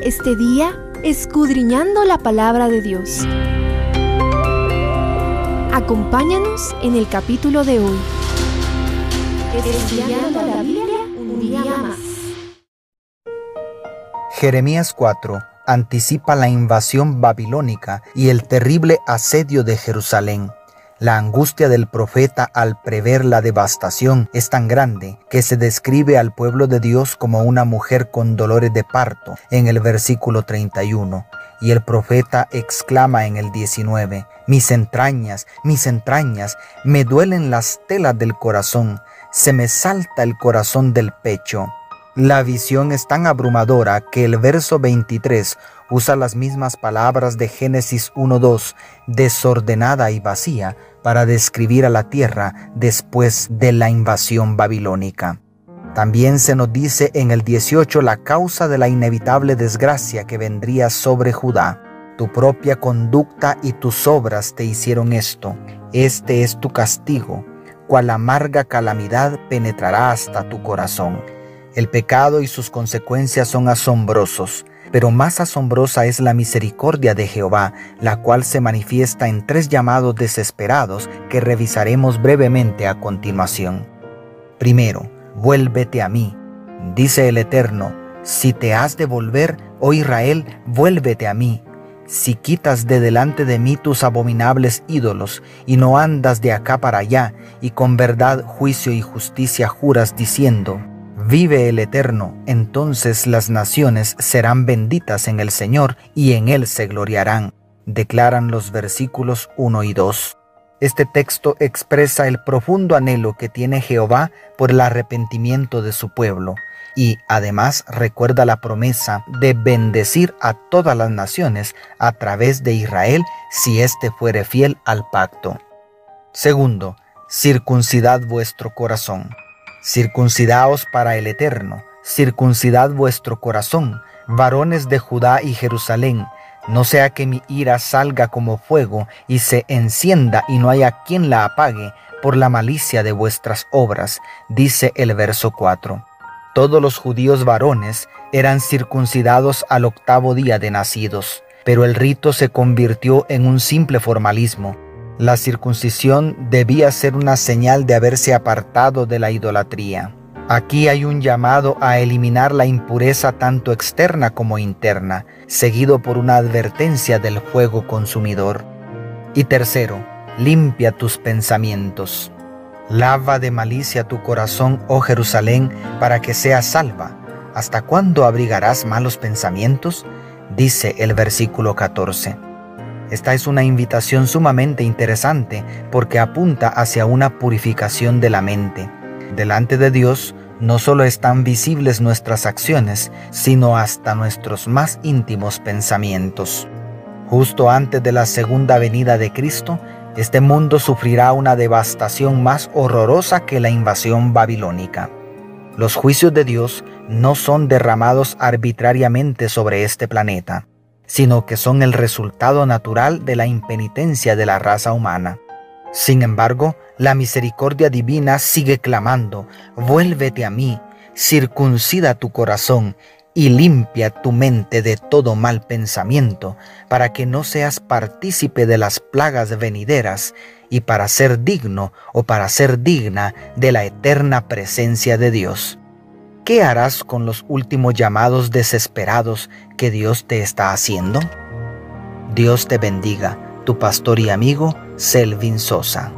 este día escudriñando la palabra de Dios. Acompáñanos en el capítulo de hoy. Estudiando la Biblia un día más. Jeremías 4 anticipa la invasión babilónica y el terrible asedio de Jerusalén. La angustia del profeta al prever la devastación es tan grande que se describe al pueblo de Dios como una mujer con dolores de parto en el versículo 31. Y el profeta exclama en el 19, Mis entrañas, mis entrañas, me duelen las telas del corazón, se me salta el corazón del pecho. La visión es tan abrumadora que el verso 23 usa las mismas palabras de Génesis 1.2, desordenada y vacía, para describir a la tierra después de la invasión babilónica. También se nos dice en el 18 la causa de la inevitable desgracia que vendría sobre Judá. Tu propia conducta y tus obras te hicieron esto. Este es tu castigo, cual amarga calamidad penetrará hasta tu corazón. El pecado y sus consecuencias son asombrosos, pero más asombrosa es la misericordia de Jehová, la cual se manifiesta en tres llamados desesperados que revisaremos brevemente a continuación. Primero, vuélvete a mí, dice el Eterno, si te has de volver, oh Israel, vuélvete a mí. Si quitas de delante de mí tus abominables ídolos, y no andas de acá para allá, y con verdad, juicio y justicia juras diciendo, Vive el Eterno, entonces las naciones serán benditas en el Señor y en Él se gloriarán, declaran los versículos 1 y 2. Este texto expresa el profundo anhelo que tiene Jehová por el arrepentimiento de su pueblo y además recuerda la promesa de bendecir a todas las naciones a través de Israel si éste fuere fiel al pacto. Segundo, circuncidad vuestro corazón. Circuncidaos para el Eterno, circuncidad vuestro corazón, varones de Judá y Jerusalén, no sea que mi ira salga como fuego y se encienda y no haya quien la apague por la malicia de vuestras obras, dice el verso 4. Todos los judíos varones eran circuncidados al octavo día de nacidos, pero el rito se convirtió en un simple formalismo la circuncisión debía ser una señal de haberse apartado de la idolatría. Aquí hay un llamado a eliminar la impureza tanto externa como interna, seguido por una advertencia del fuego consumidor. Y tercero, limpia tus pensamientos. Lava de malicia tu corazón, oh Jerusalén, para que seas salva. ¿Hasta cuándo abrigarás malos pensamientos? Dice el versículo 14. Esta es una invitación sumamente interesante porque apunta hacia una purificación de la mente. Delante de Dios no solo están visibles nuestras acciones, sino hasta nuestros más íntimos pensamientos. Justo antes de la segunda venida de Cristo, este mundo sufrirá una devastación más horrorosa que la invasión babilónica. Los juicios de Dios no son derramados arbitrariamente sobre este planeta sino que son el resultado natural de la impenitencia de la raza humana. Sin embargo, la misericordia divina sigue clamando, vuélvete a mí, circuncida tu corazón y limpia tu mente de todo mal pensamiento, para que no seas partícipe de las plagas venideras y para ser digno o para ser digna de la eterna presencia de Dios. ¿Qué harás con los últimos llamados desesperados que Dios te está haciendo? Dios te bendiga, tu pastor y amigo Selvin Sosa.